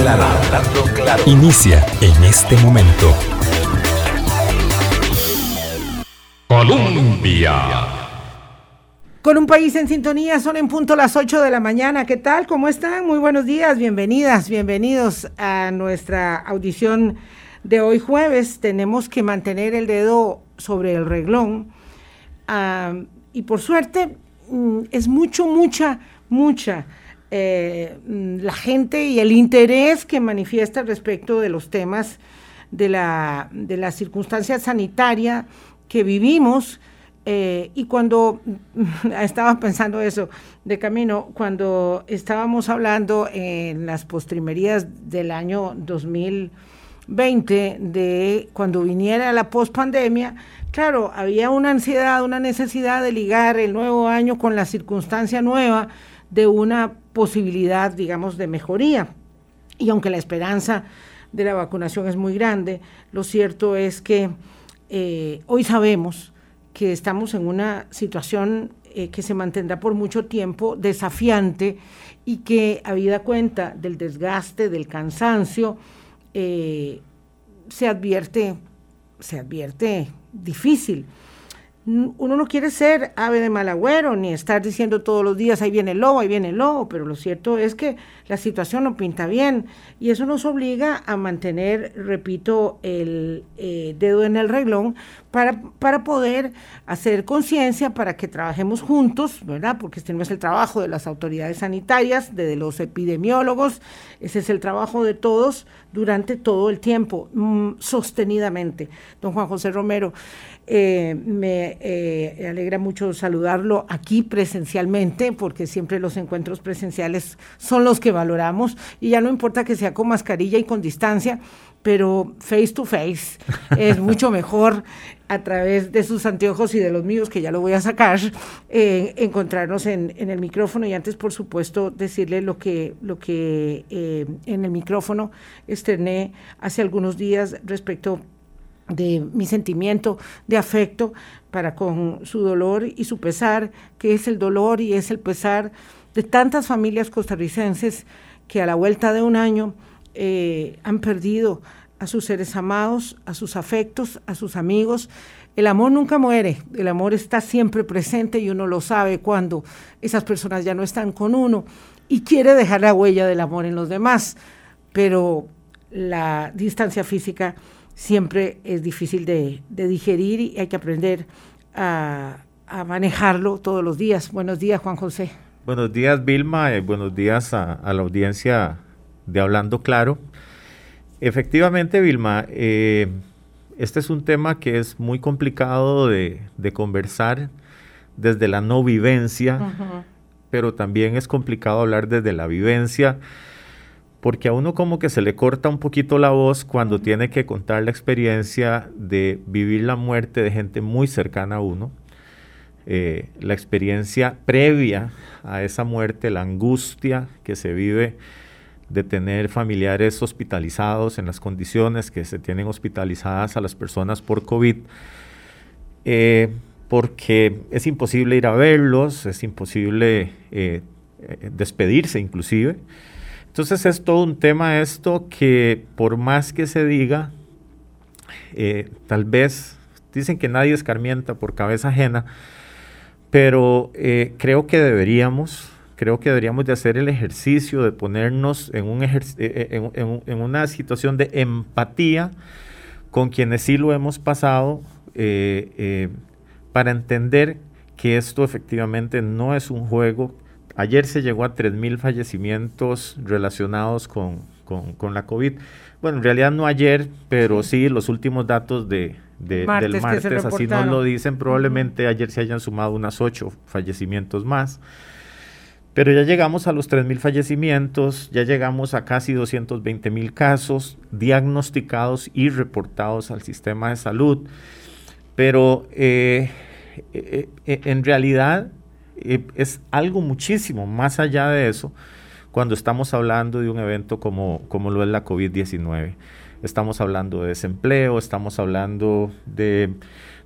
claro, hablando claro. Inicia en este momento. Colombia. Con un país en sintonía, son en punto las 8 de la mañana. ¿Qué tal? ¿Cómo están? Muy buenos días, bienvenidas, bienvenidos a nuestra audición de hoy jueves. Tenemos que mantener el dedo sobre el reglón. Ah, y por suerte, mm, es mucho, mucha, mucha eh, mm, la gente y el interés que manifiesta respecto de los temas de la, de la circunstancia sanitaria que vivimos. Eh, y cuando estaba pensando eso de camino, cuando estábamos hablando en las postrimerías del año 2020, de cuando viniera la pospandemia, claro, había una ansiedad, una necesidad de ligar el nuevo año con la circunstancia nueva de una posibilidad, digamos, de mejoría. Y aunque la esperanza de la vacunación es muy grande, lo cierto es que eh, hoy sabemos que estamos en una situación eh, que se mantendrá por mucho tiempo desafiante y que, habida cuenta del desgaste, del cansancio, eh, se advierte, se advierte difícil uno no quiere ser ave de mal agüero, ni estar diciendo todos los días, ahí viene el lobo, ahí viene el lobo, pero lo cierto es que la situación no pinta bien y eso nos obliga a mantener, repito, el eh, dedo en el reglón para, para poder hacer conciencia, para que trabajemos juntos, ¿verdad? Porque este no es el trabajo de las autoridades sanitarias, de, los epidemiólogos, ese es el trabajo de todos durante todo el tiempo, mm, sostenidamente. Don Juan José Romero, eh, me eh, alegra mucho saludarlo aquí presencialmente, porque siempre los encuentros presenciales son los que valoramos. Y ya no importa que sea con mascarilla y con distancia, pero face to face es mucho mejor a través de sus anteojos y de los míos, que ya lo voy a sacar, eh, encontrarnos en, el micrófono. Y antes, por supuesto, decirle lo que, lo que en el micrófono externé hace algunos días respecto de mi sentimiento de afecto para con su dolor y su pesar, que es el dolor y es el pesar de tantas familias costarricenses que a la vuelta de un año eh, han perdido a sus seres amados, a sus afectos, a sus amigos. El amor nunca muere, el amor está siempre presente y uno lo sabe cuando esas personas ya no están con uno y quiere dejar la huella del amor en los demás, pero la distancia física siempre es difícil de, digerir y hay que aprender a, manejarlo todos los días. Buenos días, Juan José. Buenos días, Vilma. Eh, buenos días a, la audiencia de Hablando Claro. Efectivamente, Vilma, eh, este es un tema que es muy complicado de, conversar desde la no vivencia, pero también es complicado hablar desde la vivencia porque a uno como que se le corta un poquito la voz cuando tiene que contar la experiencia de vivir la muerte de gente muy cercana a uno, eh, la experiencia previa a esa muerte, la angustia que se vive de tener familiares hospitalizados en las condiciones que se tienen hospitalizadas a las personas por COVID, eh, porque es imposible ir a verlos, es imposible eh, despedirse inclusive. Entonces es todo un tema esto que por más que se diga, eh, tal vez dicen que nadie escarmienta por cabeza ajena, pero eh, creo que deberíamos, creo que deberíamos de hacer el ejercicio de ponernos en, eh, en, una situación de empatía con quienes sí lo hemos pasado para entender que esto efectivamente no es un juego Ayer se llegó a 3.000 fallecimientos relacionados con, la COVID. Bueno, en realidad no ayer, pero sí, los últimos datos de, del martes, así nos lo dicen. Probablemente ayer se hayan sumado unas 8 fallecimientos más. Pero ya llegamos a los 3.000 fallecimientos, ya llegamos a casi 220.000 casos diagnosticados y reportados al sistema de salud. Pero eh, eh, eh, en realidad es algo muchísimo más allá de eso cuando estamos hablando de un evento como, como lo es la COVID-19. Estamos hablando de desempleo, estamos hablando de,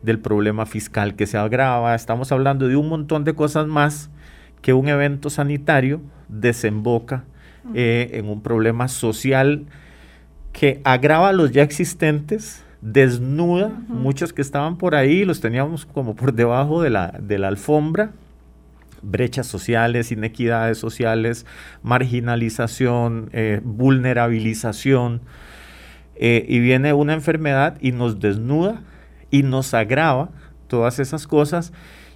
del problema fiscal que se agrava, estamos hablando de un montón de cosas más que un evento sanitario desemboca eh, en un problema social que agrava los ya existentes, desnuda muchos que estaban por ahí, los teníamos como por debajo de la, de la alfombra, brechas sociales, inequidades sociales, marginalización, eh, vulnerabilización, eh, y viene una enfermedad y nos desnuda y nos agrava todas esas cosas.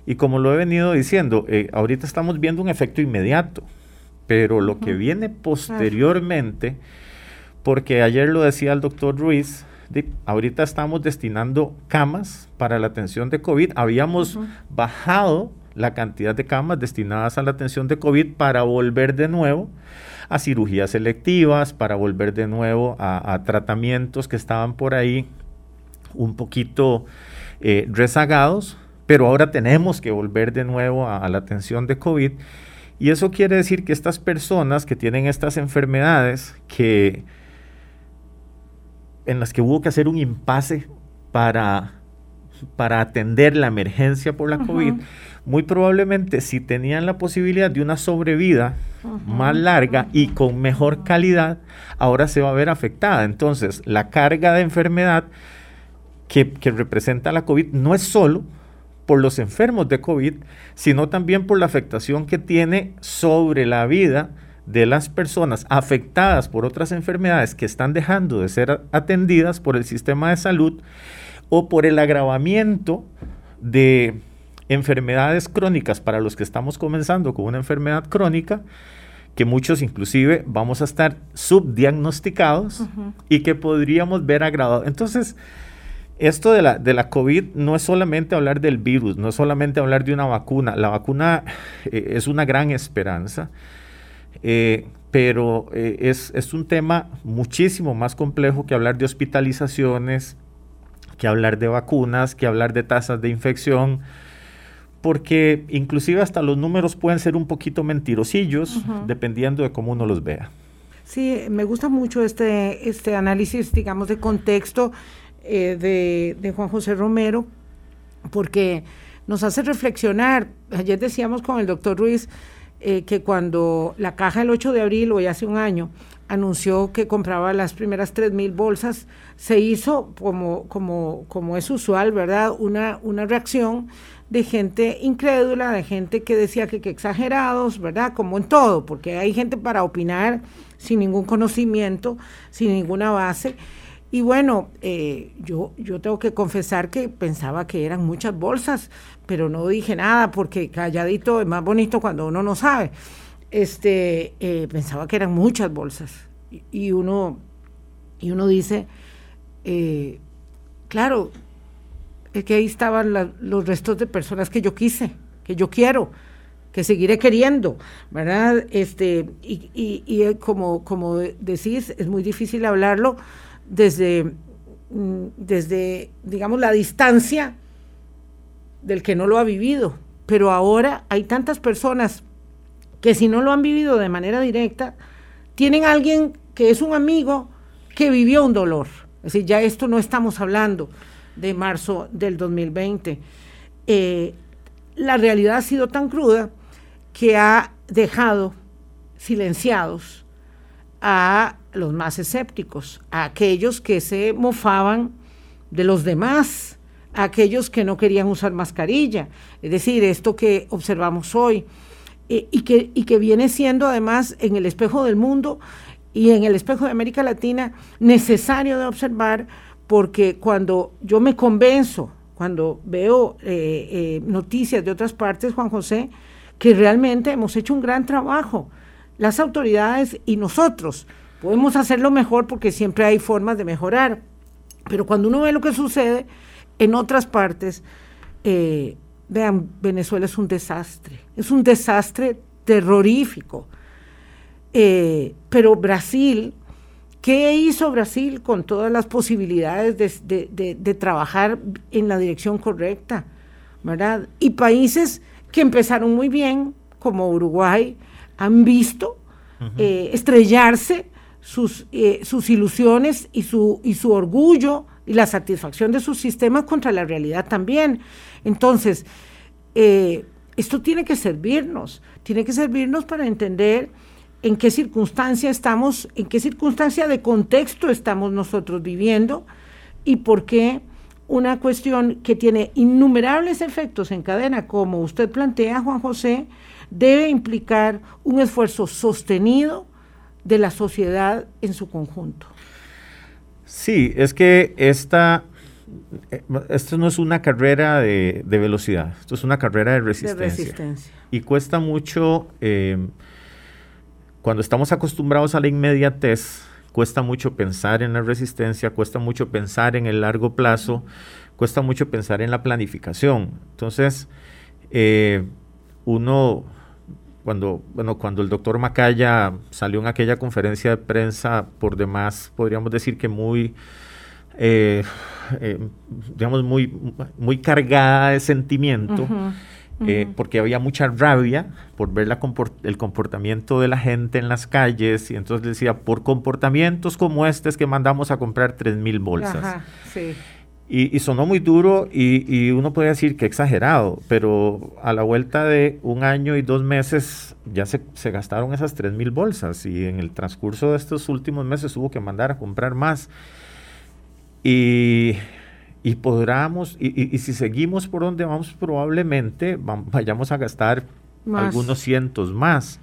Y como lo he venido diciendo, eh, ahorita estamos viendo un efecto inmediato, pero lo que viene posteriormente, porque ayer lo decía el doctor Ruiz, ahorita estamos destinando camas para la atención de COVID, habíamos bajado la cantidad de camas destinadas a la atención de COVID para volver de nuevo a cirugías selectivas, para volver de nuevo a, tratamientos que estaban por ahí un poquito eh, rezagados, pero ahora tenemos que volver de nuevo a, la atención de COVID. Y eso quiere decir que estas personas que tienen estas enfermedades, que en las que hubo que hacer un impasse para, para atender la emergencia por la COVID, muy probablemente si tenían la posibilidad de una sobrevida más larga y con mejor calidad, ahora se va a ver afectada. Entonces, la carga de enfermedad que, que representa la COVID no es solo por los enfermos de COVID, sino también por la afectación que tiene sobre la vida de las personas afectadas por otras enfermedades que están dejando de ser atendidas por el sistema de salud o por el agravamiento de enfermedades crónicas para los que estamos comenzando con una enfermedad crónica, que muchos inclusive vamos a estar subdiagnosticados y que podríamos ver agravado. Entonces, esto de la, de la COVID no es solamente hablar del virus, no es solamente hablar de una vacuna. La vacuna eh, es una gran esperanza, eh, pero eh, es, es un tema muchísimo más complejo que hablar de hospitalizaciones, que hablar de vacunas, que hablar de tasas de infección porque inclusive hasta los números pueden ser un poquito mentirosillos, dependiendo de cómo uno los vea. Sí, me gusta mucho este, este análisis, digamos, de contexto eh, de, Juan José Romero, porque nos hace reflexionar. Ayer decíamos con el doctor Ruiz eh, que cuando la caja el 8 de abril, hoy hace un año, anunció que compraba las primeras 3.000 bolsas, se hizo, como, como, como es usual, ¿verdad?, una, una reacción de gente incrédula, de gente que decía que, que exagerados, ¿verdad? Como en todo, porque hay gente para opinar sin ningún conocimiento, sin ninguna base. Y bueno, eh, yo, yo tengo que confesar que pensaba que eran muchas bolsas, pero no dije nada porque calladito es más bonito cuando uno no sabe. Este, eh, pensaba que eran muchas bolsas. Y, uno, y uno dice, eh, claro, es que ahí estaban los restos de personas que yo quise, que yo quiero, que seguiré queriendo, ¿verdad? Este, y, y, eh, como, como decís, es muy difícil hablarlo desde, mm, desde, digamos, la distancia del que no lo ha vivido. Pero ahora hay tantas personas que si no lo han vivido de manera directa, tienen alguien que es un amigo que vivió un dolor. Es decir, ya esto no estamos hablando de marzo del 2020. Eh, la realidad ha sido tan cruda que ha dejado silenciados a los más escépticos, a aquellos que se mofaban de los demás, a aquellos que no querían usar mascarilla. Es decir, esto que observamos hoy eh, y, que, y que viene siendo además en el espejo del mundo y en el espejo de América Latina necesario de observar porque cuando yo me convenzo, cuando veo eh, eh, noticias de otras partes, Juan José, que realmente hemos hecho un gran trabajo, las autoridades y nosotros podemos hacerlo mejor porque siempre hay formas de mejorar, pero cuando uno ve lo que sucede en otras partes, eh, vean, Venezuela es un desastre, es un desastre terrorífico, pero Brasil ¿Qué hizo Brasil con todas las posibilidades de, trabajar en la dirección correcta? ¿verdad? Y países que empezaron muy bien, como Uruguay, han visto eh, estrellarse sus, eh, sus ilusiones y su, y su orgullo y la satisfacción de sus sistemas contra la realidad también. Entonces, eh, esto tiene que servirnos, tiene que servirnos para entender en qué circunstancia estamos, en qué circunstancia de contexto estamos nosotros viviendo y por qué una cuestión que tiene innumerables efectos en cadena, como usted plantea, Juan José, debe implicar un esfuerzo sostenido de la sociedad en su conjunto. Sí, es que esta, esto no es una carrera de, velocidad, esto es una carrera de resistencia. Y cuesta mucho, eh, cuando estamos acostumbrados a la inmediatez, cuesta mucho pensar en la resistencia, cuesta mucho pensar en el largo plazo, cuesta mucho pensar en la planificación. Entonces, eh, uno, cuando, bueno, cuando el doctor Macaya salió en aquella conferencia de prensa, por demás, podríamos decir que muy, eh, eh, digamos, muy, muy cargada de sentimiento. Eh, porque había mucha rabia por ver el comportamiento de la gente en las calles y entonces decía, por comportamientos como este es que mandamos a comprar tres mil bolsas. y, sonó muy duro y, uno puede decir que exagerado, pero a la vuelta de un año y dos meses ya se, se gastaron esas tres mil bolsas y en el transcurso de estos últimos meses hubo que mandar a comprar más. Y y podamos, y, si seguimos por donde vamos, probablemente vayamos a gastar algunos cientos más.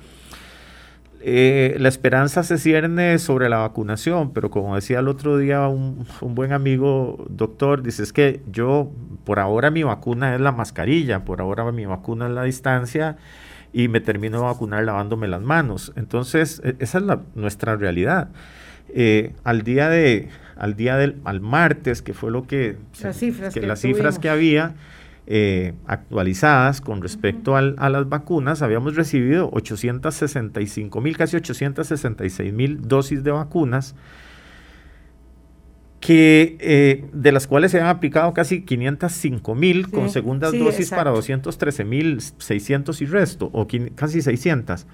Eh, la esperanza se cierne sobre la vacunación, pero como decía el otro día un, buen amigo doctor, dice, es que yo, por ahora mi vacuna es la mascarilla, por ahora mi vacuna es la distancia y me termino de vacunar lavándome las manos. Entonces, e, esa es la, nuestra realidad. Eh, al día de, al día del al martes, que fue lo que, las cifras que, las cifras que había eh, actualizadas con respecto a las vacunas, habíamos recibido 865 mil, casi 866 mil dosis de vacunas, que eh, de las cuales se han aplicado casi 505 mil con segundas dosis para 213 mil 600 y resto, o casi 600.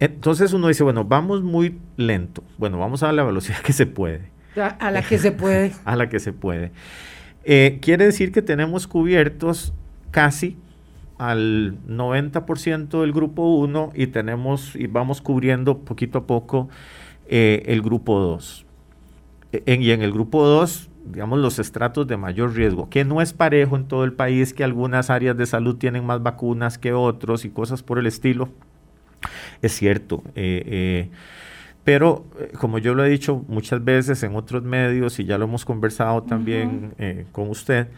Entonces uno dice, bueno, vamos muy lento. Bueno, vamos a la velocidad que se puede. A la que se puede. a la que se puede. Eh, quiere decir que tenemos cubiertos casi al 90% del grupo 1 y tenemos y vamos cubriendo poquito a poco eh, el grupo 2. E, y en el grupo 2, digamos, los estratos de mayor riesgo, que no es parejo en todo el país, que algunas áreas de salud tienen más vacunas que otros y cosas por el estilo es cierto. Eh, eh, pero, eh, como yo lo he dicho muchas veces en otros medios y ya lo hemos conversado también con usted,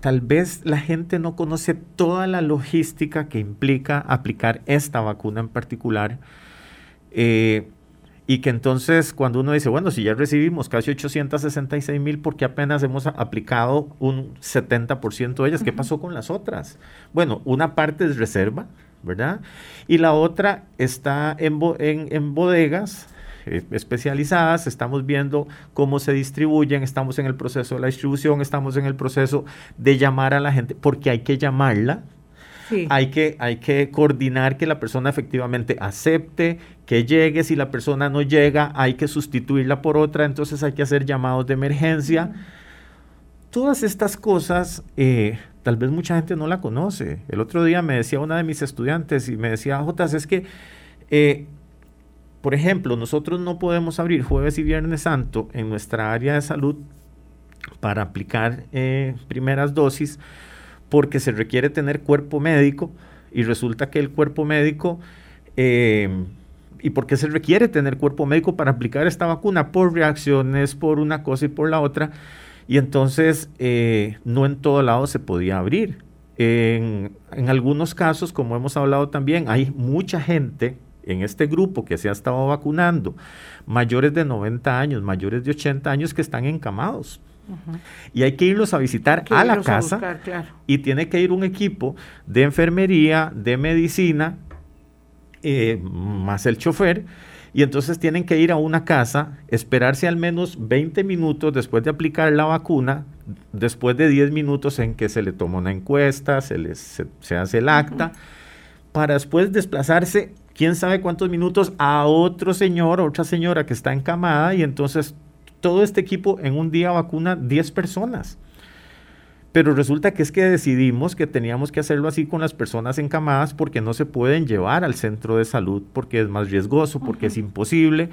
tal vez la gente no conoce toda la logística que implica aplicar esta vacuna en particular. y que entonces cuando uno dice, bueno, si ya recibimos casi 866 mil, porque apenas hemos aplicado un 70% de ellas? ¿Qué pasó con las otras? Bueno, una parte es reserva, ¿verdad? Y la otra está en, en, bodegas eh, especializadas, estamos viendo cómo se distribuyen, estamos en el proceso de la distribución, estamos en el proceso de llamar a la gente, porque hay que llamarla, Hay, que, hay que coordinar que la persona efectivamente acepte, que llegue. Si la persona no llega, hay que sustituirla por otra. Entonces hay que hacer llamados de emergencia. Todas estas cosas eh, tal vez mucha gente no la conoce. El otro día me decía una de mis estudiantes y me decía, Jotas, es que, eh, por ejemplo, nosotros no podemos abrir jueves y viernes santo en nuestra área de salud para aplicar eh, primeras dosis porque se requiere tener cuerpo médico y resulta que el cuerpo médico... Eh, ¿Y por qué se requiere tener cuerpo médico para aplicar esta vacuna? Por reacciones, por una cosa y por la otra. Y entonces eh, no en todo lado se podía abrir. En, algunos casos, como hemos hablado también, hay mucha gente en este grupo que se ha estado vacunando, mayores de 90 años, mayores de 80 años que están encamados. Y hay que irlos a visitar a la casa y tiene que ir un equipo de enfermería, de medicina, eh, más el chofer, y entonces tienen que ir a una casa, esperarse al menos 20 minutos después de aplicar la vacuna, después de 10 minutos en que se le toma una encuesta, se, les, se, hace el acta, para después desplazarse quién sabe cuántos minutos a otro señor, otra señora que está encamada y entonces todo este equipo en un día vacuna 10 personas. Pero resulta que es que decidimos que teníamos que hacerlo así con las personas encamadas porque no se pueden llevar al centro de salud, porque es más riesgoso, porque es imposible.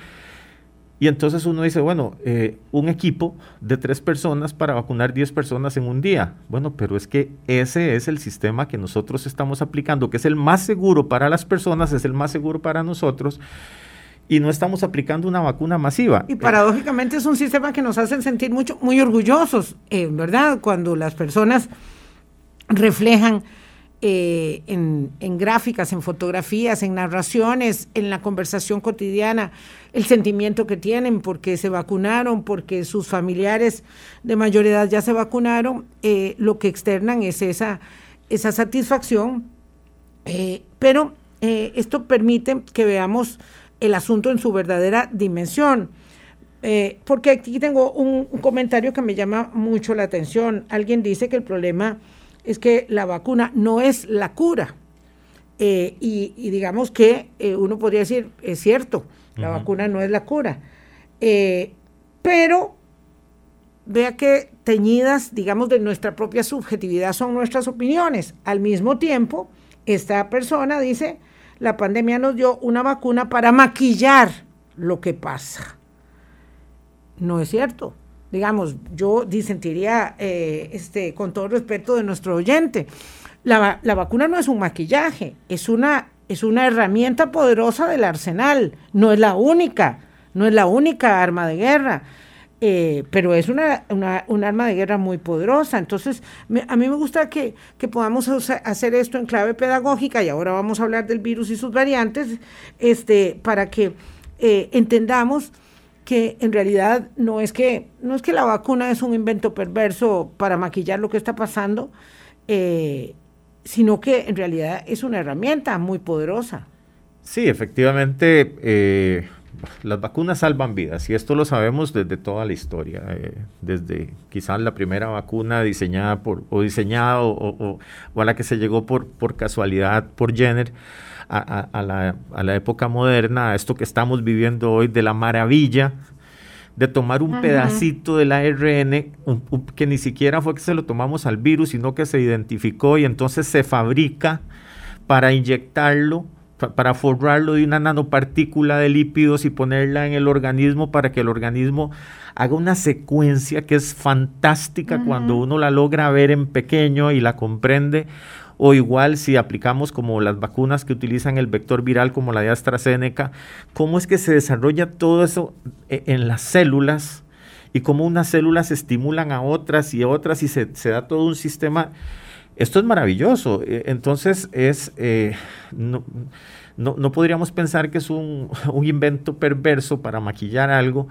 Y entonces uno dice, bueno, eh, un equipo de tres personas para vacunar 10 personas en un día. Bueno, pero es que ese es el sistema que nosotros estamos aplicando, que es el más seguro para las personas, es el más seguro para nosotros y no estamos aplicando una vacuna masiva. Y paradójicamente es un sistema que nos hace sentir mucho, muy orgullosos, eh, ¿verdad? Cuando las personas reflejan eh, en, gráficas, en fotografías, en narraciones, en la conversación cotidiana, el sentimiento que tienen porque se vacunaron, porque sus familiares de mayor edad ya se vacunaron, eh, lo que externan es esa, esa satisfacción. pero esto permite que veamos el asunto en su verdadera dimensión. Eh, porque aquí tengo un, comentario que me llama mucho la atención. Alguien dice que el problema es que la vacuna no es la cura. Eh, y, digamos que eh, uno podría decir, es cierto, la vacuna no es la cura. pero vea que teñidas, digamos, de nuestra propia subjetividad son nuestras opiniones. Al mismo tiempo, esta persona dice, la pandemia nos dio una vacuna para maquillar lo que pasa. No es cierto. Digamos, yo disentiría, eh, este, con todo respeto de nuestro oyente, la, vacuna no es un maquillaje, es una, es una herramienta poderosa del arsenal, no es la única, no es la única arma de guerra. Eh, pero es una, una, arma de guerra muy poderosa. Entonces, a mí me gusta que, podamos hacer esto en clave pedagógica y ahora vamos a hablar del virus y sus variantes, este, para que eh, entendamos que en realidad no es que, no es que la vacuna es un invento perverso para maquillar lo que está pasando, eh, sino que en realidad es una herramienta muy poderosa. Sí, efectivamente, las vacunas salvan vidas y esto lo sabemos desde toda la historia, eh, desde quizás la primera vacuna diseñada por, o diseñada o, a la que se llegó por, por casualidad por Jenner a, la, época moderna, a esto que estamos viviendo hoy de la maravilla de tomar un pedacito del ARN que ni siquiera fue que se lo tomamos al virus, sino que se identificó y entonces se fabrica para inyectarlo para forrarlo de una nanopartícula de lípidos y ponerla en el organismo para que el organismo haga una secuencia que es fantástica cuando uno la logra ver en pequeño y la comprende. O igual si aplicamos como las vacunas que utilizan el vector viral como la de AstraZeneca, cómo es que se desarrolla todo eso e, en las células y cómo unas células estimulan a otras y a otras y se, se da todo un sistema esto es maravilloso. E, entonces, es, eh, no, no, podríamos pensar que es un, invento perverso para maquillar algo.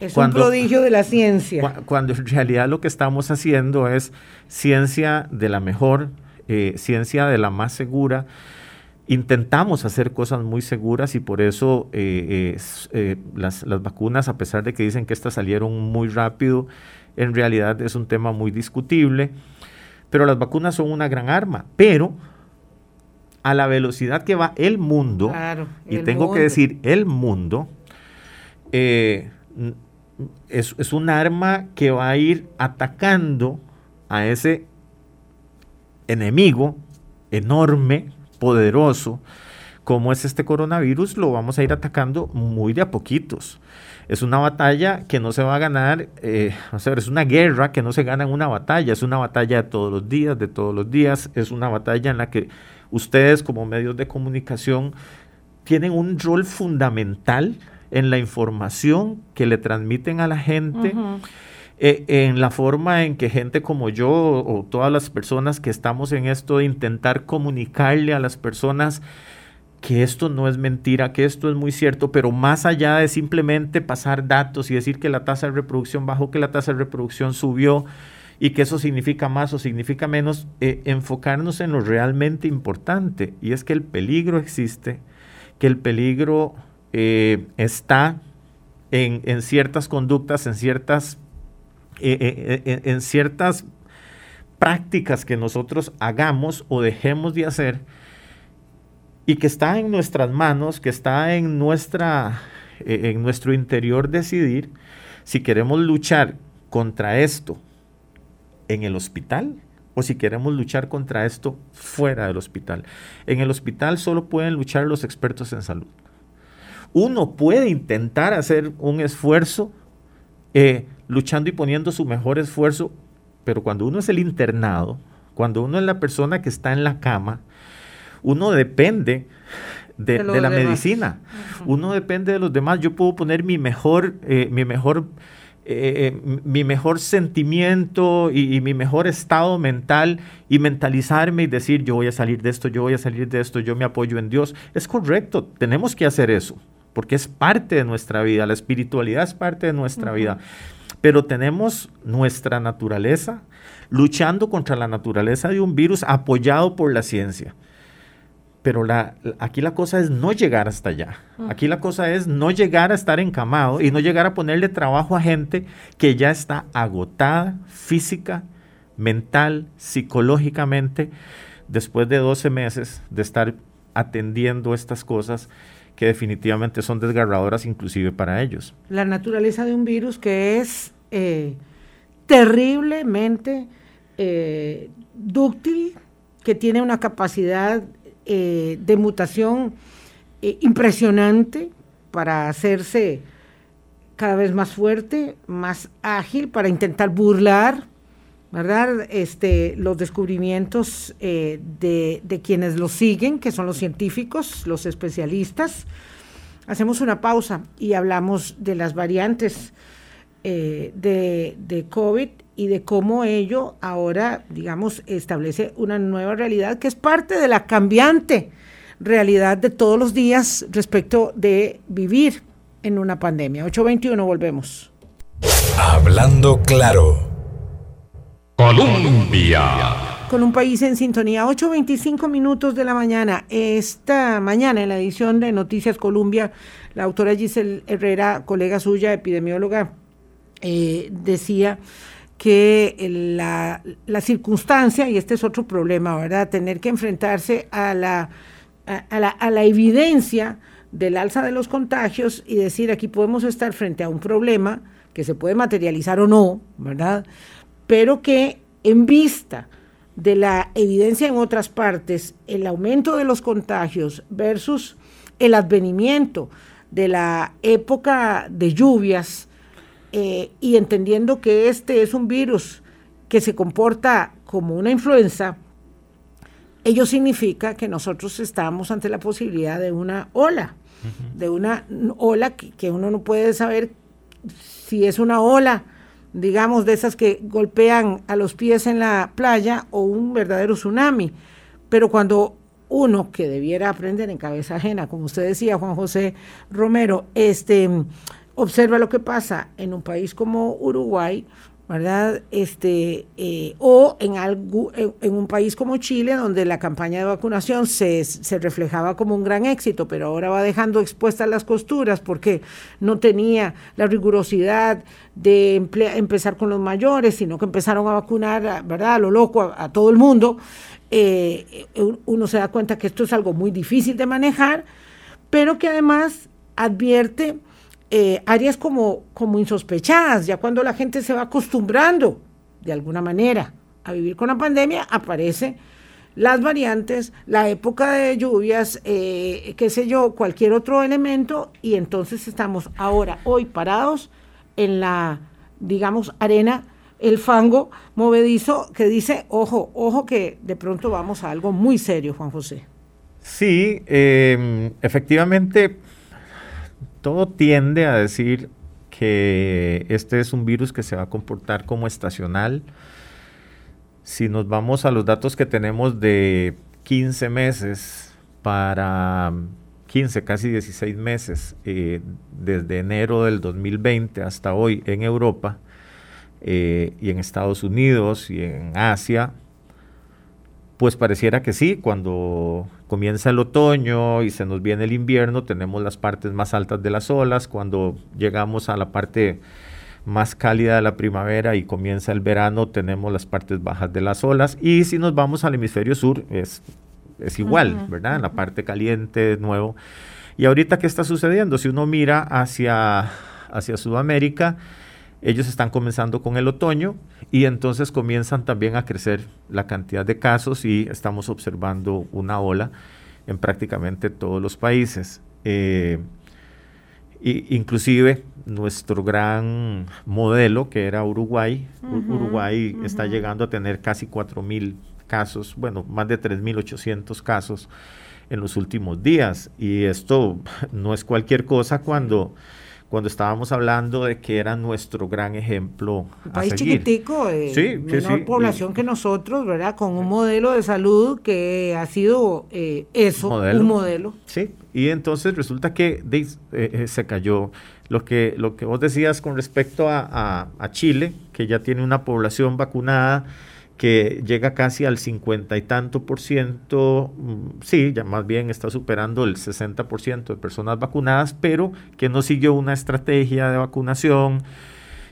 Es un prodigio de la ciencia. cuando en realidad lo que estamos haciendo es ciencia de la mejor, eh, ciencia de la más segura. Intentamos hacer cosas muy seguras y por eso eh, las, las vacunas, a pesar de que dicen que estas salieron muy rápido, en realidad es un tema muy discutible. Pero las vacunas son una gran arma, pero a la velocidad que va el mundo, y tengo que decir el mundo, eh, es, es un arma que va a ir atacando a ese enemigo enorme, poderoso, como es este coronavirus, lo vamos a ir atacando muy de a poquitos es una batalla que no se va a ganar, eh, o sea, es una guerra que no se gana en una batalla, es una batalla de todos los días, de todos los días, es una batalla en la que ustedes como medios de comunicación tienen un rol fundamental en la información que le transmiten a la gente. Eh, en la forma en que gente como yo o todas las personas que estamos en esto de intentar comunicarle a las personas que esto no es mentira, que esto es muy cierto, pero más allá de simplemente pasar datos y decir que la tasa de reproducción bajó, que la tasa de reproducción subió y que eso significa más o significa menos, eh, enfocarnos en lo realmente importante. Y es que el peligro existe, que el peligro eh, está en, ciertas conductas, en ciertas, eh, en ciertas prácticas que nosotros hagamos o dejemos de hacer y que está en nuestras manos, que está en, nuestra, eh, en nuestro interior decidir si queremos luchar contra esto en el hospital o si queremos luchar contra esto fuera del hospital. En el hospital solo pueden luchar los expertos en salud. Uno puede intentar hacer un esfuerzo eh, luchando y poniendo su mejor esfuerzo, pero cuando uno es el internado, cuando uno es la persona que está en la cama, uno depende de, la medicina, uno depende de los demás. Yo puedo poner mi mejor, eh, mi mejor eh, eh, mi mejor sentimiento y, mi mejor estado mental y mentalizarme y decir yo voy a salir de esto, yo voy a salir de esto, yo me apoyo en Dios. Es correcto, tenemos que hacer eso, porque es parte de nuestra vida, la espiritualidad es parte de nuestra vida. Pero tenemos nuestra naturaleza luchando contra la naturaleza de un virus apoyado por la ciencia. Pero la, aquí la cosa es no llegar hasta allá. Aquí la cosa es no llegar a estar encamado y no llegar a ponerle trabajo a gente que ya está agotada física, mental, psicológicamente, después de 12 meses de estar atendiendo estas cosas que definitivamente son desgarradoras inclusive para ellos. La naturaleza de un virus que es eh, terriblemente eh, dúctil, que tiene una capacidad eh, de mutación eh, impresionante para hacerse cada vez más fuerte, más ágil, para intentar burlar, ¿verdad? Este, los descubrimientos eh, de, quienes lo siguen, que son los científicos, los especialistas. Hacemos una pausa y hablamos de las variantes de, de COVID y de cómo ello ahora, digamos, establece una nueva realidad que es parte de la cambiante realidad de todos los días respecto de vivir en una pandemia. 821, volvemos. Hablando claro. Colombia. Con un país en sintonía, 8.25 minutos de la mañana. Esta mañana en la edición de Noticias Colombia, la autora Giselle Herrera, colega suya, epidemióloga, eh, decía que la, circunstancia, y este es otro problema, ¿verdad? Tener que enfrentarse a la, a, la, a la evidencia del alza de los contagios y decir aquí podemos estar frente a un problema que se puede materializar o no, ¿verdad? Pero que en vista de la evidencia en otras partes, el aumento de los contagios versus el advenimiento de la época de lluvias, eh, y entendiendo que este es un virus que se comporta como una influenza, ello significa que nosotros estamos ante la posibilidad de una ola, de una ola que, uno no puede saber si es una ola, digamos, de esas que golpean a los pies en la playa o un verdadero tsunami. Pero cuando uno que debiera aprender en cabeza ajena, como usted decía, Juan José Romero, este observa lo que pasa en un país como Uruguay, ¿verdad? Este, eh, o en, en, un país como Chile, donde la campaña de vacunación se, se, reflejaba como un gran éxito, pero ahora va dejando expuestas las costuras porque no tenía la rigurosidad de empezar con los mayores, sino que empezaron a vacunar, ¿verdad? A lo loco, a, todo el mundo. Eh, uno se da cuenta que esto es algo muy difícil de manejar, pero que además advierte eh, áreas como, como insospechadas, ya cuando la gente se va acostumbrando de alguna manera a vivir con la pandemia, aparecen las variantes, la época de lluvias, eh, qué sé yo, cualquier otro elemento, y entonces estamos ahora, hoy, parados en la, digamos, arena, el fango movedizo que dice, ojo, ojo que de pronto vamos a algo muy serio, Juan José. Sí, em, efectivamente todo tiende a decir que este es un virus que se va a comportar como estacional. Si nos vamos a los datos que tenemos de 15 meses para 15, casi 16 meses, eh, desde enero del 2020 hasta hoy en Europa eh, y en Estados Unidos y en Asia, pues pareciera que sí, cuando comienza el otoño y se nos viene el invierno, tenemos las partes más altas de las olas, cuando llegamos a la parte más cálida de la primavera y comienza el verano, tenemos las partes bajas de las olas, y si nos vamos al hemisferio sur, es, es igual, ¿verdad? En la parte caliente, de nuevo. Y ahorita, ¿qué está sucediendo? Si uno mira hacia, hacia Sudamérica, ellos están comenzando con el otoño y entonces comienzan también a crecer la cantidad de casos y estamos observando una ola en prácticamente todos los países. Eh, inclusive nuestro gran modelo, que era Uruguay, Uruguay está llegando a tener casi 4.000 casos, bueno, más de 3.800 casos en los últimos días. Y esto no es cualquier cosa cuando cuando estábamos hablando de que era nuestro gran ejemplo. Un país chiquitico, de menor población que nosotros, ¿verdad? Con un modelo de salud que ha sido eh, eso, un modelo. Sí, y entonces resulta que eh, eh, se cayó. Lo que, lo que vos decías con respecto a Chile, que ya tiene una población vacunada que llega casi al cincuenta y tanto por ciento, mm, sí, ya más bien está superando el 60 por ciento de personas vacunadas, pero que no siguió una estrategia de vacunación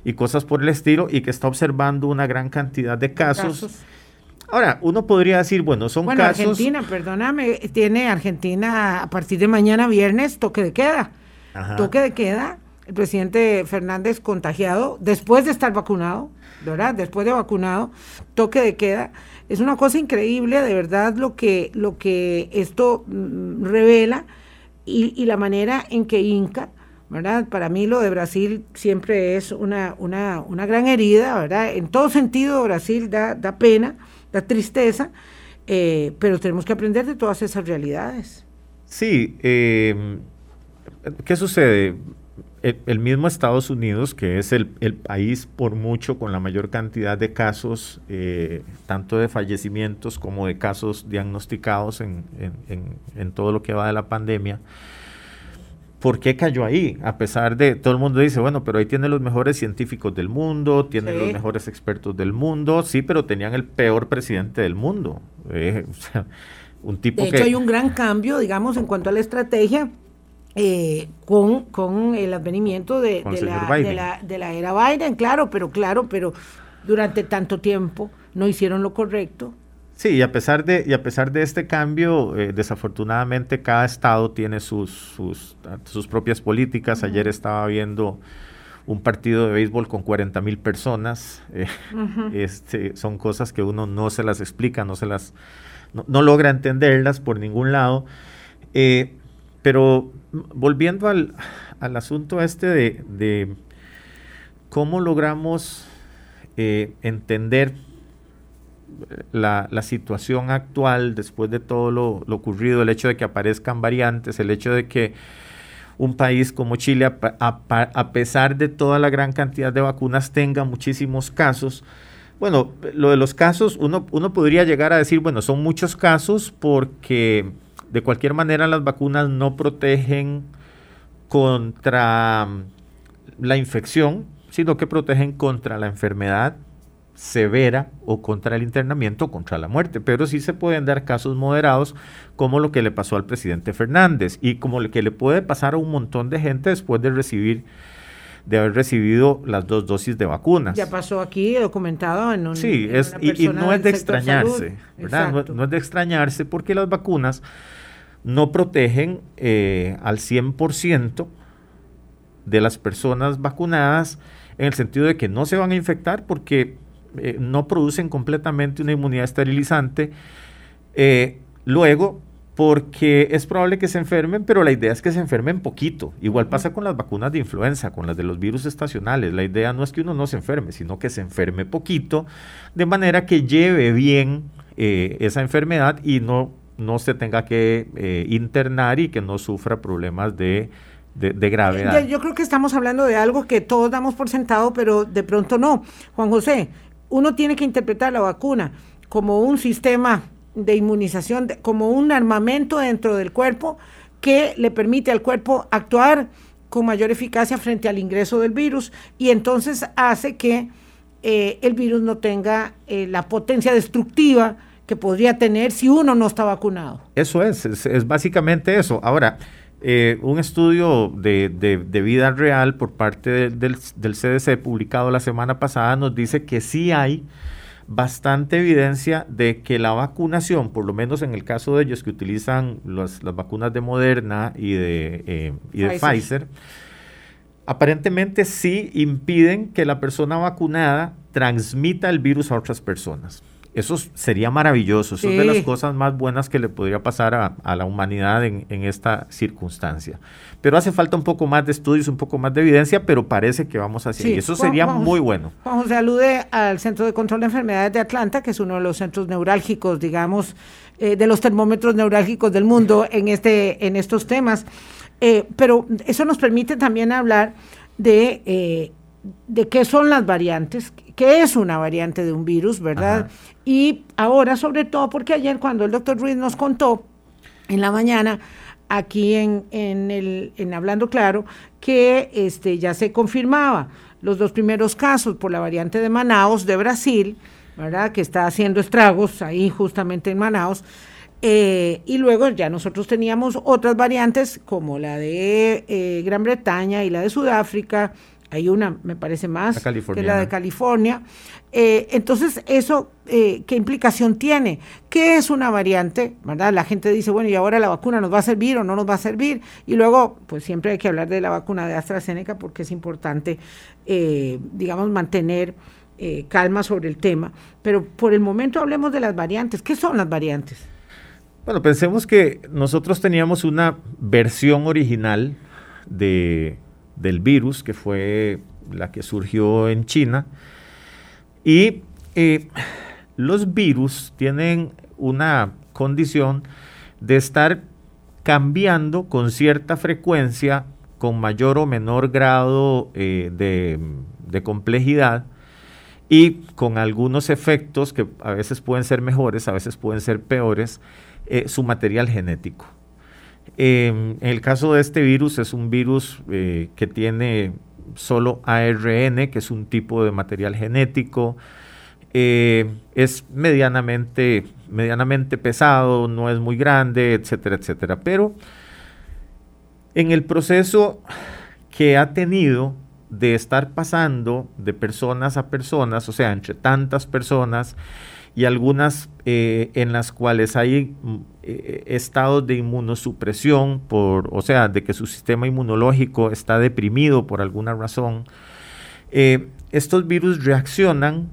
y cosas por el estilo y que está observando una gran cantidad de casos. Ahora, uno podría decir, bueno, son bueno, casos... Argentina, perdóname, tiene Argentina a partir de mañana viernes toque de queda. Toque de queda, el presidente Fernández contagiado después de estar vacunado ¿verdad? Después de vacunado, toque de queda. Es una cosa increíble, de verdad, lo que, lo que esto mm, revela y, la manera en que Inca, ¿verdad? Para mí lo de Brasil siempre es una, una, una gran herida, ¿verdad? En todo sentido Brasil da, da pena, da tristeza, eh, pero tenemos que aprender de todas esas realidades. Sí, eh, ¿qué sucede? El, mismo Estados Unidos, que es el, país por mucho con la mayor cantidad de casos, eh, tanto de fallecimientos como de casos diagnosticados en, todo lo que va de la pandemia, ¿por qué cayó ahí? A pesar de, todo el mundo dice, bueno, pero ahí tiene los mejores científicos del mundo, tiene los mejores expertos del mundo, sí, pero tenían el peor presidente del mundo. Eh, un tipo de hecho, hay un gran cambio, digamos, en cuanto a la estrategia eh, con, con, el advenimiento de, la, de, la, era Biden, claro, pero claro, pero durante tanto tiempo no hicieron lo correcto. Sí, y a pesar de, y a pesar de este cambio, eh, desafortunadamente cada estado tiene sus, sus, sus propias políticas. Ayer estaba viendo un partido de béisbol con 40 mil personas. Eh, este, son cosas que uno no se las explica, no se las, no, logra entenderlas por ningún lado. pero volviendo al, asunto este de, cómo logramos eh, entender la, situación actual después de todo lo, ocurrido, el hecho de que aparezcan variantes, el hecho de que un país como Chile, a, pesar de toda la gran cantidad de vacunas, tenga muchísimos casos. Bueno, lo de los casos, uno, uno podría llegar a decir, bueno, son muchos casos porque de cualquier manera las vacunas no protegen contra mm, la infección, sino que protegen contra la enfermedad severa o contra el internamiento o contra la muerte, pero sí se pueden dar casos moderados como lo que le pasó al presidente Fernández y como lo que le puede pasar a un montón de gente después de recibir de haber recibido las dos dosis de vacunas. Ya pasó aquí documentado en un Sí, es, y, no es de extrañarse, ¿verdad? no, es de extrañarse porque las vacunas no protegen eh, al 100% de las personas vacunadas en el sentido de que no se van a infectar porque eh, no producen completamente una inmunidad esterilizante. Eh, luego, porque es probable que se enfermen, pero la idea es que se enfermen poquito. Igual pasa con las vacunas de influenza, con las de los virus estacionales. La idea no es que uno no se enferme, sino que se enferme poquito, de manera que lleve bien esa enfermedad y no no se tenga que eh, internar y que no sufra problemas de, gravedad. Yo, creo que estamos hablando de algo que todos damos por sentado, pero de pronto no. Juan José, uno tiene que interpretar la vacuna como un sistema de inmunización, como un armamento dentro del cuerpo que le permite al cuerpo actuar con mayor eficacia frente al ingreso del virus y entonces hace que eh, el virus no tenga eh, la potencia destructiva que podría tener si uno no está vacunado. Eso es, es, básicamente eso. Ahora, eh, un estudio de, vida real por parte del, CDC publicado la semana pasada nos dice que sí hay bastante evidencia de que la vacunación, por lo menos en el caso de ellos que utilizan las vacunas de Moderna y de, eh, y de Pfizer aparentemente sí impiden que la persona vacunada transmita el virus a otras personas. Eso sería maravilloso, eso es de las cosas más buenas que le podría pasar a, la humanidad en, esta circunstancia. Pero hace falta un poco más de estudios, un poco más de evidencia, pero parece que vamos hacia sí. Eso sería muy bueno. Juan José alude al Centro de Control de Enfermedades de Atlanta, que es uno de los centros neurálgicos, digamos, eh, de los termómetros neurálgicos del mundo en, este, en estos temas. Eh, pero eso nos permite también hablar de, eh, de qué son las variantes, qué es una variante de un virus, ¿verdad? Y ahora, sobre todo, porque ayer cuando el doctor Ruiz nos contó en la mañana, aquí en, en, el, en Hablando Claro, que este, ya se confirmaba los dos primeros casos por la variante de Manaus de Brasil, ¿verdad? Que está haciendo estragos ahí justamente en Manaus. Eh, y luego ya nosotros teníamos otras variantes como la de eh, Gran Bretaña y la de Sudáfrica. Hay una, me parece más, que la de California. Eh, entonces, ¿eso qué implicación tiene? ¿Qué es una variante? ¿Verdad? La gente dice, bueno, ¿y ahora la vacuna nos va a servir o no nos va a servir? Y luego, pues siempre hay que hablar de la vacuna de AstraZeneca porque es importante, digamos, mantener eh, calma sobre el tema, pero por el momento hablemos de las variantes. ¿Qué son las variantes? Bueno, pensemos que nosotros teníamos una versión original de, del virus, que fue la que surgió en China, y eh, los virus tienen una condición de estar cambiando con cierta frecuencia, con mayor o menor grado eh, de, complejidad, y con algunos efectos que a veces pueden ser mejores, a veces pueden ser peores, eh, su material genético. Em, en el caso de este virus es un virus eh, que tiene solo ARN, que es un tipo de material genético, eh, es medianamente, medianamente pesado, no es muy grande, etcétera, etcétera. Pero en el proceso que ha tenido de estar pasando de personas a personas, o sea, entre tantas personas y algunas eh, en las cuales hay mm, eh, estados de inmunosupresión, por, o sea, de que su sistema inmunológico está deprimido por alguna razón, eh, estos virus reaccionan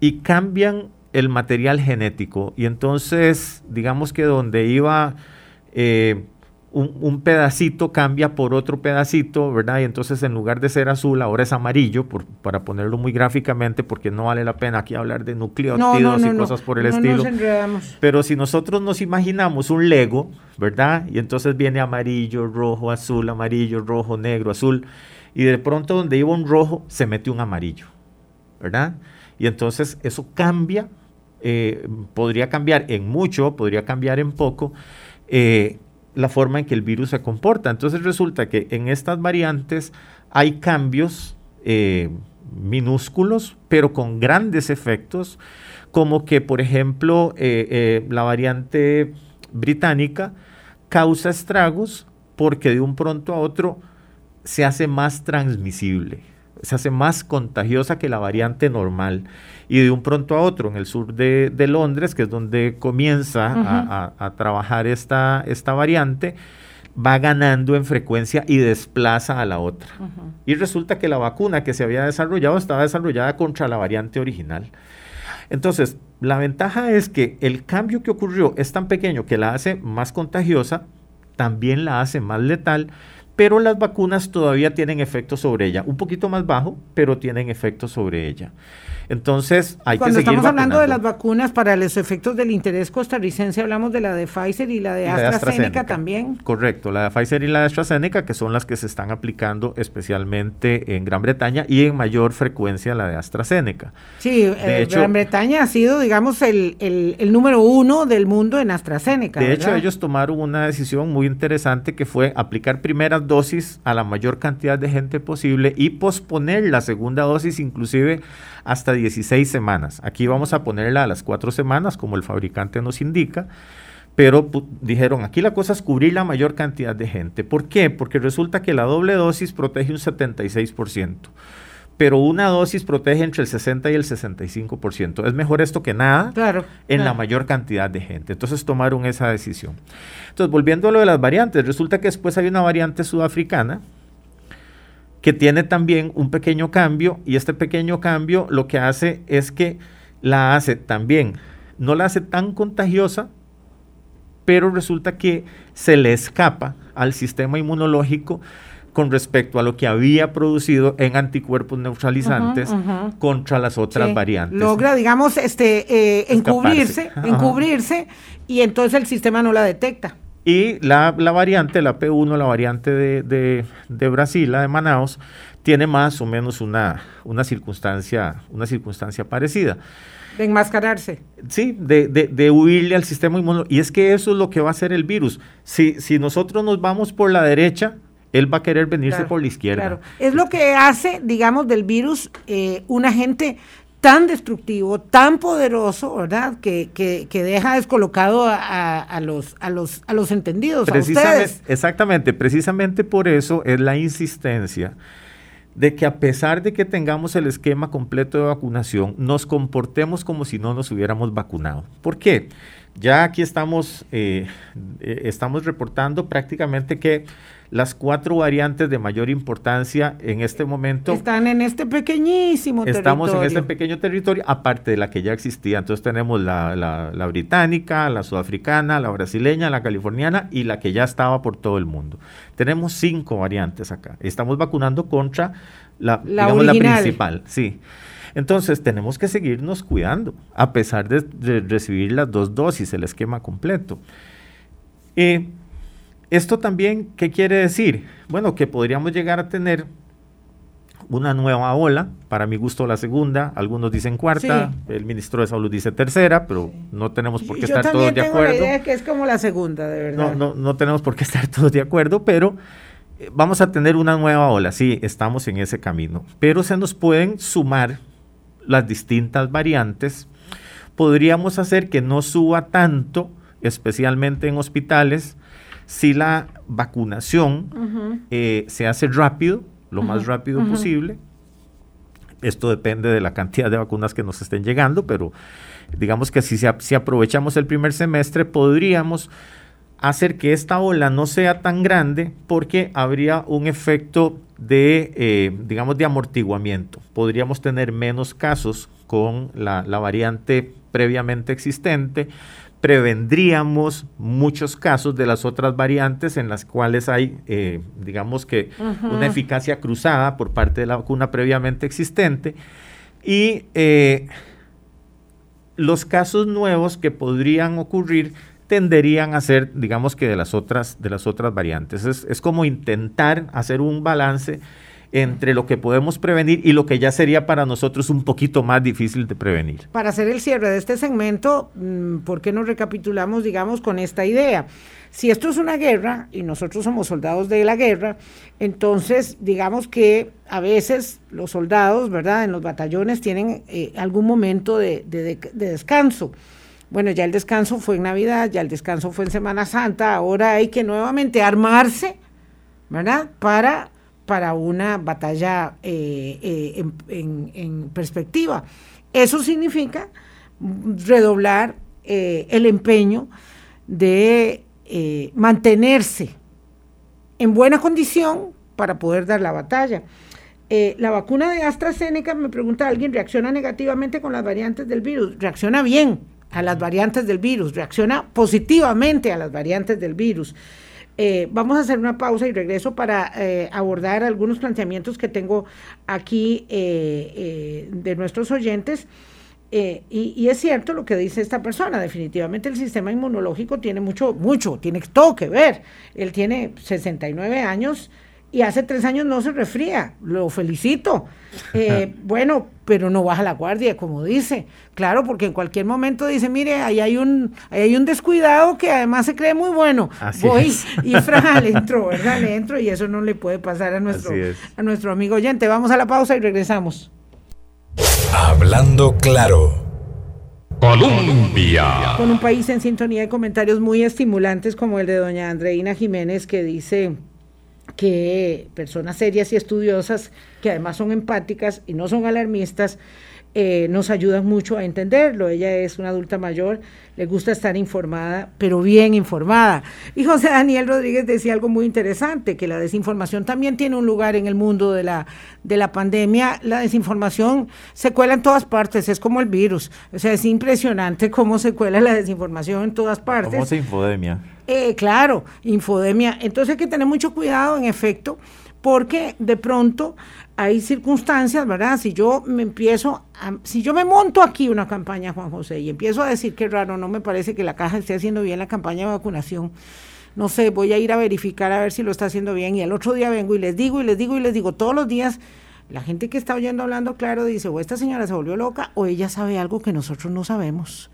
y cambian el material genético. Y entonces, digamos que donde iba un, pedacito cambia por otro pedacito, ¿verdad? Y entonces en lugar de ser azul, ahora es amarillo, por, para ponerlo muy gráficamente, porque no vale la pena aquí hablar de nucleótidos y cosas por el estilo. Pero si nosotros nos imaginamos un Lego, ¿verdad? Y entonces viene amarillo, rojo, azul, amarillo, rojo, negro, azul, y de pronto donde iba un rojo, se mete un amarillo, ¿verdad? Y entonces eso cambia, eh, podría cambiar en mucho, podría cambiar en poco. Eh, la forma en que el virus se comporta. Entonces resulta que en estas variantes hay cambios eh, minúsculos, pero con grandes efectos, como que, por ejemplo, eh, eh, la variante británica causa estragos porque de un pronto a otro se hace más transmisible se hace más contagiosa que la variante normal. Y de un pronto a otro, en el sur de, Londres, que es donde comienza a, trabajar esta, esta variante, va ganando en frecuencia y desplaza a la otra. Y resulta que la vacuna que se había desarrollado estaba desarrollada contra la variante original. Entonces, la ventaja es que el cambio que ocurrió es tan pequeño que la hace más contagiosa, también la hace más letal, pero las vacunas todavía tienen efecto sobre ella, un poquito más bajo, pero tienen efecto sobre ella. Entonces, hay que seguir estamos hablando de las vacunas para los efectos del interés costarricense, hablamos de la de Pfizer y la de, AstraZeneca, también. Correcto, la de Pfizer y la de AstraZeneca, que son las que se están aplicando especialmente en Gran Bretaña y en mayor frecuencia la de AstraZeneca. Sí, eh, Gran Bretaña ha sido, digamos, el, el, número uno del mundo en AstraZeneca. De hecho, ellos tomaron una decisión muy interesante que fue aplicar primeras dosis a la mayor cantidad de gente posible y posponer la segunda dosis inclusive hasta 16 semanas. Aquí vamos a ponerla a las cuatro semanas, como el fabricante nos indica, pero dijeron, aquí la cosa es cubrir la mayor cantidad de gente. ¿Por qué? Porque resulta que la doble dosis protege un 76%. pero una dosis protege entre el 60 y el 65%. Es mejor esto que nada claro, en claro. la mayor cantidad de gente. Entonces tomaron esa decisión. Entonces, volviendo a lo de las variantes, resulta que después hay una variante sudafricana que tiene también un pequeño cambio y este pequeño cambio lo que hace es que la hace también, no la hace tan contagiosa, pero resulta que se le escapa al sistema inmunológico con respecto a lo que había producido en anticuerpos neutralizantes contra las otras Sí. variantes. Logra, digamos, este, eh, Escaparse. encubrirse, Ajá. encubrirse, y entonces el sistema no la detecta. Y la, la variante, la P1, la variante de, de- de Brasil, la de Manaus, tiene más o menos una, una, circunstancia, una circunstancia parecida. De enmascararse. Sí, de, de- de huirle al sistema inmunológico. Y es que eso es lo que va a hacer el virus. Si, si nosotros nos vamos por la derecha, él va a querer venirse Claro, por la izquierda. claro. Es lo que hace, digamos, del virus eh, un agente tan destructivo, tan poderoso, ¿verdad? Que, que, que deja descolocado a, a- a los, a, los, a los entendidos, a ustedes. exactamente, precisamente por eso es la insistencia de que a pesar de que tengamos el esquema completo de vacunación, nos comportemos como si no nos hubiéramos vacunado. ¿Por qué? Ya aquí estamos, eh, eh, estamos reportando prácticamente que las cuatro variantes de mayor importancia en este momento Están en este pequeñísimo Estamos en este territorio. pequeño territorio, aparte de la que ya existía. Entonces tenemos la, la- la británica, la sudafricana, la brasileña, la californiana y la que ya estaba por todo el mundo. Tenemos cinco variantes acá. Estamos vacunando contra la, La digamos, la original. principal. Sí. Entonces tenemos que seguirnos cuidando, a pesar de, de recibir las dos dosis, el esquema completo. Eh, esto también, ¿qué quiere decir? Bueno, que podríamos llegar a tener una nueva ola, para mi gusto la segunda, algunos dicen cuarta, el ministro de Salud dice tercera, pero no tenemos por qué Yo estar todos de tengo la acuerdo. idea que es como la segunda, de No, verdad. no, no tenemos por qué estar todos de acuerdo, pero eh, vamos a tener una nueva ola, sí, estamos en ese camino, pero se nos pueden sumar las distintas variantes, podríamos hacer que no suba tanto, especialmente en hospitales, si la vacunación eh, se hace rápido, lo más rápido posible. Esto depende de la cantidad de vacunas que nos estén llegando, pero digamos que si, se si aprovechamos el primer semestre, podríamos hacer que esta ola no sea tan grande porque habría un efecto de, eh, digamos, de amortiguamiento. Podríamos tener menos casos con la, la variante previamente existente, prevendríamos muchos casos de las otras variantes en las cuales hay, eh, digamos que, una eficacia cruzada por parte de la vacuna previamente existente. Y eh, los casos nuevos que podrían ocurrir tenderían a ser, digamos que de las otras, de las otras variantes. Es, es como intentar hacer un balance entre lo que podemos prevenir y lo que ya sería para nosotros un poquito más difícil de prevenir. Para hacer el cierre de este segmento, mm, ¿por qué no recapitulamos, digamos, con esta idea? Si esto es una guerra y nosotros somos soldados de la guerra, entonces digamos que a veces los soldados, ¿verdad? En los batallones tienen eh, algún momento de, de- de- de descanso. Bueno, ya el descanso fue en Navidad, ya el descanso fue en Semana Santa, ahora hay que nuevamente armarse, ¿verdad? Para, para una batalla eh, eh, en, perspectiva. Eso significa redoblar eh, el empeño de mantenerse en buena condición para poder dar la batalla. La vacuna de AstraZeneca, me pregunta alguien, ¿reacciona negativamente con las variantes del virus? Reacciona bien a las variantes del virus, reacciona positivamente a las variantes del virus. Eh, vamos a hacer una pausa y regreso para eh, abordar algunos planteamientos que tengo aquí eh, de nuestros oyentes. Y, y es cierto lo que dice esta persona, definitivamente el sistema inmunológico tiene mucho, mucho, tiene todo que ver. Él tiene 69 años y hace tres años no se resfría, lo felicito. Bueno, pero no baja la guardia, como dice. Claro, porque en cualquier momento dice, mire, ahí hay un, ahí hay un descuidado que además se cree muy bueno. Así Voy es. y fra, le entro, ¿verdad? Le entro y eso no le puede pasar a nuestro, a nuestro amigo oyente. Vamos a la pausa y regresamos. Hablando claro. Colombia. con un país en sintonía de comentarios muy estimulantes como el de doña Andreina Jiménez que dice que personas serias y estudiosas, que además son empáticas y no son alarmistas, eh, nos ayudan mucho a entenderlo. Ella es una adulta mayor, le gusta estar informada, pero bien informada. Y José Daniel Rodríguez decía algo muy interesante, que la desinformación también tiene un lugar en el mundo de la, de la pandemia. La desinformación se cuela en todas partes, es como el virus. O sea, es impresionante cómo se cuela la desinformación en todas partes. Como infodemia. Eh, claro, infodemia. Entonces hay que tener mucho cuidado, en efecto, porque de pronto hay circunstancias, ¿verdad? Si yo me empiezo, si yo me monto aquí una campaña, Juan José, y empiezo a decir que raro, no me parece que la caja esté haciendo bien la campaña de vacunación, no sé, voy a ir a verificar a ver si lo está haciendo bien, y el otro día vengo y les digo, y les digo, y les digo, todos los días, la gente que está oyendo hablando claro dice, o esta señora se volvió loca, o ella sabe algo que nosotros no sabemos.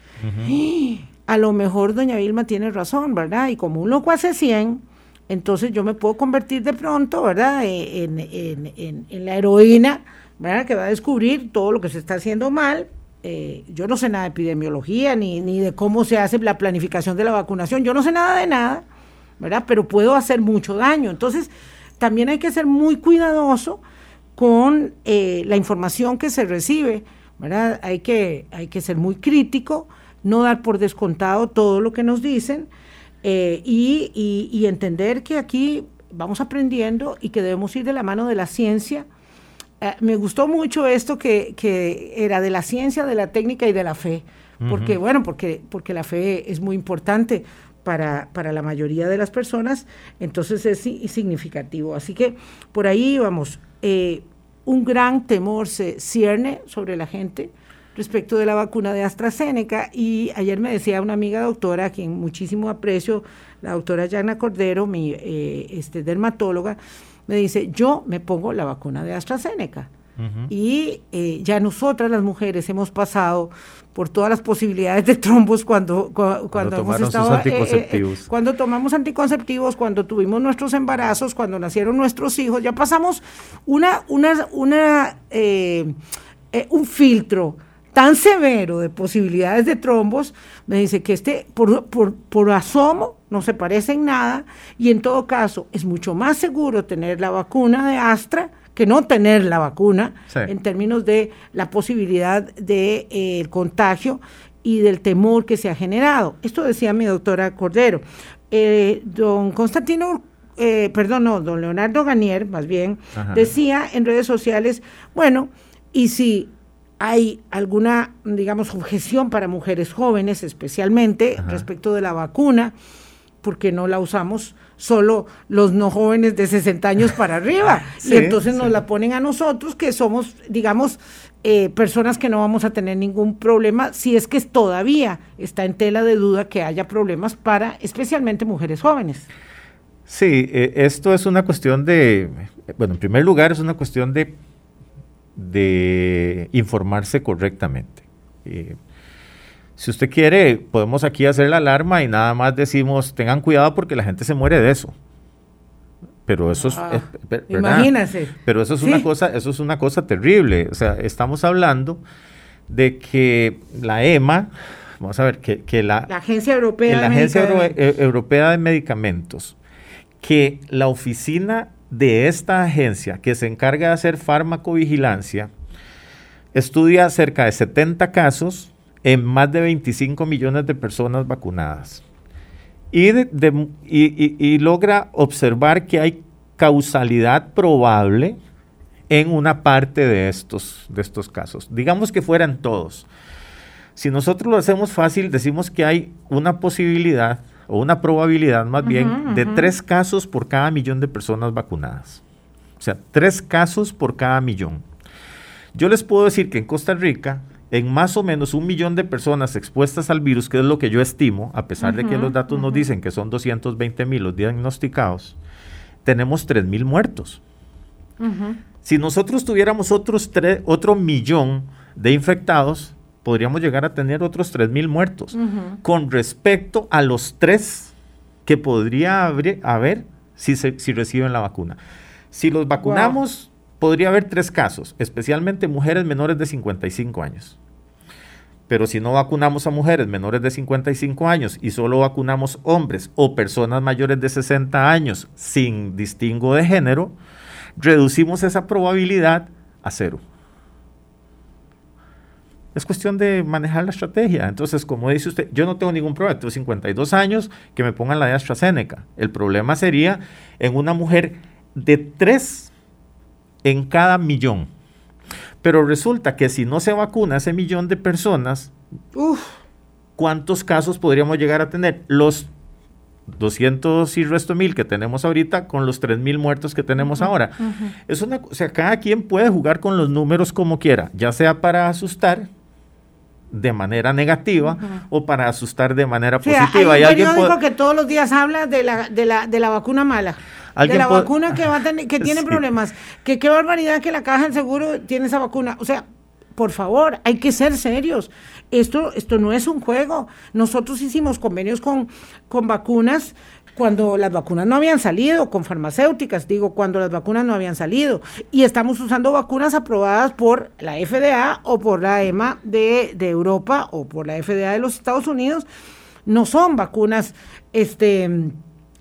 A lo mejor doña Vilma tiene razón, ¿verdad? Y como un loco hace 100, entonces yo me puedo convertir de pronto, ¿verdad?, eh, en, la heroína, ¿verdad?, que va a descubrir todo lo que se está haciendo mal. Eh, yo no sé nada de epidemiología ni, ni de cómo se hace la planificación de la vacunación, yo no sé nada de nada, ¿verdad?, pero puedo hacer mucho daño. Entonces, también hay que ser muy cuidadoso con eh, la información que se recibe, ¿verdad? Hay que, hay que ser muy crítico, no dar por descontado todo lo que nos dicen, eh, y, entender que aquí vamos aprendiendo y que debemos ir de la mano de la ciencia. Eh, me gustó mucho esto que, era de la ciencia, de la técnica y de la fe, porque bueno, porque, porque la fe es muy importante para, para la mayoría de las personas, entonces es significativo. Así que por ahí vamos, eh, un gran temor se cierne sobre la gente respecto de la vacuna de AstraZeneca y ayer me decía una amiga doctora, a quien muchísimo aprecio, la doctora Yana Cordero, mi eh, este, dermatóloga, me dice, yo me pongo la vacuna de AstraZeneca. Y eh, ya nosotras las mujeres hemos pasado por todas las posibilidades de trombos cuando, cuando, hemos estado, eh, anticonceptivos. cuando tomamos anticonceptivos, cuando tuvimos nuestros embarazos, cuando nacieron nuestros hijos, ya pasamos una, una, una un filtro tan severo de posibilidades de trombos, me dice que este por, por, asomo no se parece en nada y en todo caso es mucho más seguro tener la vacuna de Astra que no tener la vacuna en términos de la posibilidad del de, eh, contagio y del temor que se ha generado. Esto decía mi doctora Cordero. Eh, don Constantino eh, perdón, no, don Leonardo Ganier, más bien, decía en redes sociales, bueno, y si hay alguna, digamos, objeción para mujeres jóvenes, especialmente respecto de la vacuna, porque no la usamos solo los no jóvenes de 60 años para arriba. y entonces nos la ponen a nosotros, que somos, digamos, eh, personas que no vamos a tener ningún problema, si es que todavía está en tela de duda que haya problemas para especialmente mujeres jóvenes. Sí, eh, esto es una cuestión de, bueno, en primer lugar es una cuestión de de informarse correctamente. si usted quiere, podemos aquí hacer la alarma y nada más decimos, tengan cuidado porque la gente se muere de eso. Pero eso es, ah, imagínese. Pero eso es una cosa, eso es una cosa terrible. O sea, estamos hablando de que la EMA, vamos a ver, que, la, Agencia Europea, la Agencia eh, Europea de Medicamentos, que la oficina de esta agencia que se encarga de hacer farmacovigilancia estudia cerca de 70 casos en más de 25 millones de personas vacunadas y, logra observar que hay causalidad probable en una parte de estos, de estos casos. Digamos que fueran todos. Si nosotros lo hacemos fácil, decimos que hay una posibilidad o una probabilidad más bien de tres casos por cada millón de personas vacunadas. O sea, tres casos por cada millón. Yo les puedo decir que en Costa Rica, en más o menos un millón de personas expuestas al virus, que es lo que yo estimo, a pesar de que los datos nos dicen que son 220 mil los diagnosticados, tenemos 3 mil muertos. Si nosotros tuviéramos otros otro millón de infectados, podríamos llegar a tener otros 3.000 muertos con respecto a los tres que podría haber, si, si reciben la vacuna. Si los vacunamos, podría haber tres casos, especialmente mujeres menores de 55 años. Pero si no vacunamos a mujeres menores de 55 años y solo vacunamos hombres o personas mayores de 60 años sin distingo de género, reducimos esa probabilidad a cero. Es cuestión de manejar la estrategia. Entonces, como dice usted, yo no tengo ningún problema, tengo 52 años, que me pongan la de AstraZeneca. El problema sería en una mujer de 3 en cada millón. Pero resulta que si no se vacuna ese millón de personas, ¿cuántos casos podríamos llegar a tener? Los 200 y resto mil que tenemos ahorita con los 3 mil muertos que tenemos ahora. Es una, o sea, cada quien puede jugar con los números como quiera, ya sea para asustar de manera negativa o para asustar de manera positiva. Hay un periódico que todos los días habla de la, de la, de la vacuna mala. De la vacuna que, va a tener, que tiene problemas. Que qué barbaridad que la caja del seguro tiene esa vacuna. O sea, por favor, hay que ser serios. Esto, esto no es un juego. Nosotros hicimos convenios con, con vacunas cuando las vacunas no habían salido, con farmacéuticas, digo, cuando las vacunas no habían salido. Y estamos usando vacunas aprobadas por la FDA o por la EMA de, Europa o por la FDA de los Estados Unidos. No son vacunas este,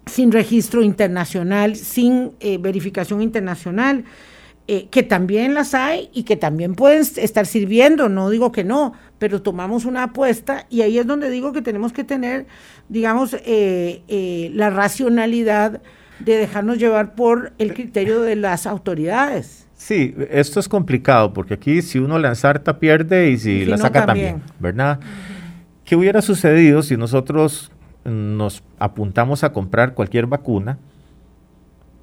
sin registro internacional, sin eh, verificación internacional. Eh, que también las hay y que también pueden estar sirviendo, no digo que no, pero tomamos una apuesta y ahí es donde digo que tenemos que tener, digamos, eh, eh, la racionalidad de dejarnos llevar por el criterio de las autoridades. Sí, esto es complicado porque aquí si uno la ensarta pierde y si, la saca también, ¿verdad? ¿Qué hubiera sucedido si nosotros nos apuntamos a comprar cualquier vacuna?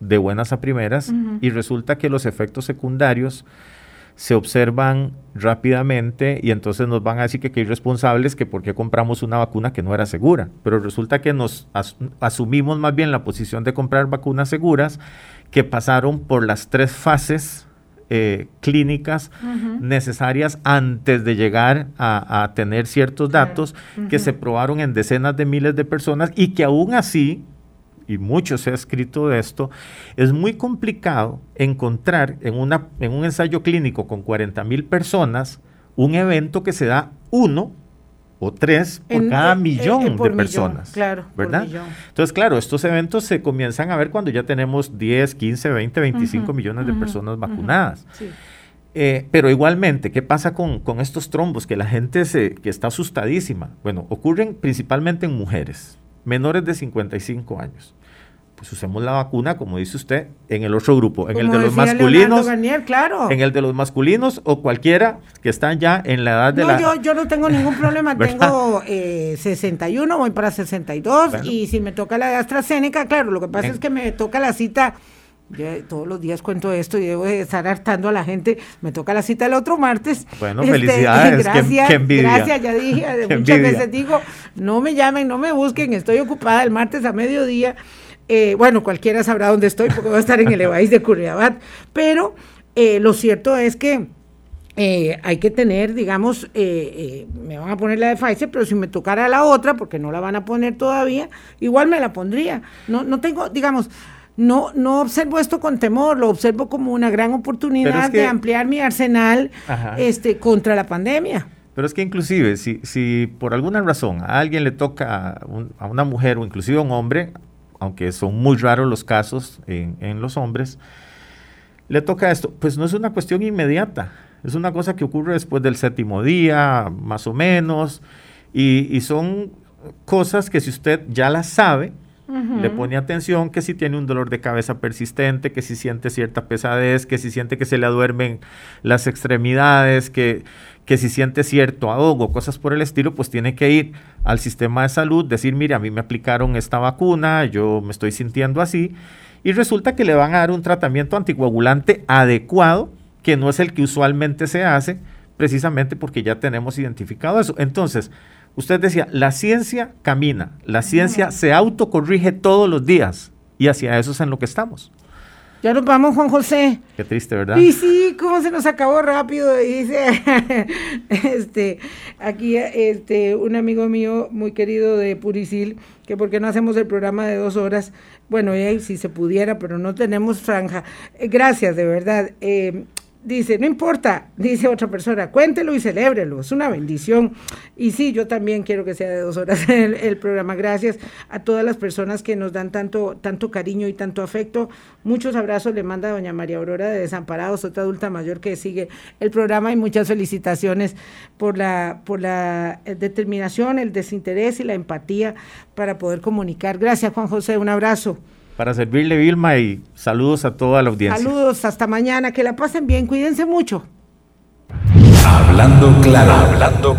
De buenas a primeras y resulta que los efectos secundarios se observan rápidamente y entonces nos van a decir que, hay irresponsables que porque compramos una vacuna que no era segura. Pero resulta que nos asumimos más bien la posición de comprar vacunas seguras que pasaron por las tres fases eh, clínicas necesarias antes de llegar a, tener ciertos datos que se probaron en decenas de miles de personas y que aún así y mucho se ha escrito de esto, es muy complicado encontrar en, una, en un ensayo clínico con 40 mil personas un evento que se da uno o tres por cada millón de personas. claro, ¿verdad? Entonces, claro, estos eventos se comienzan a ver cuando ya tenemos 10, 15, 20, 25 millones de personas vacunadas. Eh, pero igualmente, ¿qué pasa con, con, estos trombos? Que la gente se, que está asustadísima. Bueno, ocurren principalmente en mujeres, menores de 55 años pues usemos la vacuna, como dice usted, en el otro grupo, en el de los masculinos. claro. En el de los masculinos o cualquiera que están ya en la edad de la. Yo, yo no tengo ningún problema, tengo eh, 61, voy para 62 y si me toca la de AstraZeneca, claro, lo que pasa es que me toca la cita. Yo todos los días cuento esto y debo de estar hartando a la gente. Me toca la cita el otro martes. Bueno, este, felicidades. Gracias, qué, Gracias, ya dije, muchas veces digo, no me llamen, no me busquen, estoy ocupada el martes a mediodía. Eh, bueno, cualquiera sabrá dónde estoy porque voy a estar en el Evaís de Curriabat, pero eh, lo cierto es que eh, hay que tener, digamos, me van a poner la de Pfizer, pero si me tocara la otra, porque no la van a poner todavía, igual me la pondría. No, no tengo, digamos, no, no observo esto con temor, lo observo como una gran oportunidad de ampliar mi arsenal este, contra la pandemia. Pero es que inclusive, si, si por alguna razón a alguien le toca a una mujer o inclusive a un hombre, aunque son muy raros los casos en, los hombres, le toca esto. Pues no es una cuestión inmediata, es una cosa que ocurre después del séptimo día, más o menos, y, son cosas que si usted ya las sabe, le pone atención que si tiene un dolor de cabeza persistente, que si siente cierta pesadez, que si siente que se le duermen las extremidades, que que si siente cierto ahogo, cosas por el estilo, pues tiene que ir al sistema de salud, decir, mire, a mí me aplicaron esta vacuna, yo me estoy sintiendo así, y resulta que le van a dar un tratamiento anticoagulante adecuado, que no es el que usualmente se hace, precisamente porque ya tenemos identificado eso. Entonces, usted decía, la ciencia camina, la ciencia se autocorrige todos los días, y hacia eso es en lo que estamos. Ya nos vamos, Juan José. Qué triste, ¿verdad? Y sí, cómo se nos acabó rápido. Dice, este, aquí, este, un amigo mío muy querido de Puricil, que por qué no hacemos el programa de dos horas. Bueno, si se pudiera, pero no tenemos franja. Eh, gracias, de verdad. Eh, Dice, no importa, dice otra persona, cuéntelo y celébrelo, es una bendición. Y sí, yo también quiero que sea de dos horas el, el, programa. Gracias a todas las personas que nos dan tanto, tanto cariño y tanto afecto. Muchos abrazos le manda doña María Aurora de Desamparados, otra adulta mayor que sigue el programa y muchas felicitaciones por la, por la eh, determinación, el desinterés y la empatía para poder comunicar. Gracias, Juan José, un abrazo. Para servirle, Vilma, y saludos a toda la audiencia. Saludos, hasta mañana, que la pasen bien, cuídense mucho. Hablando claro, hablando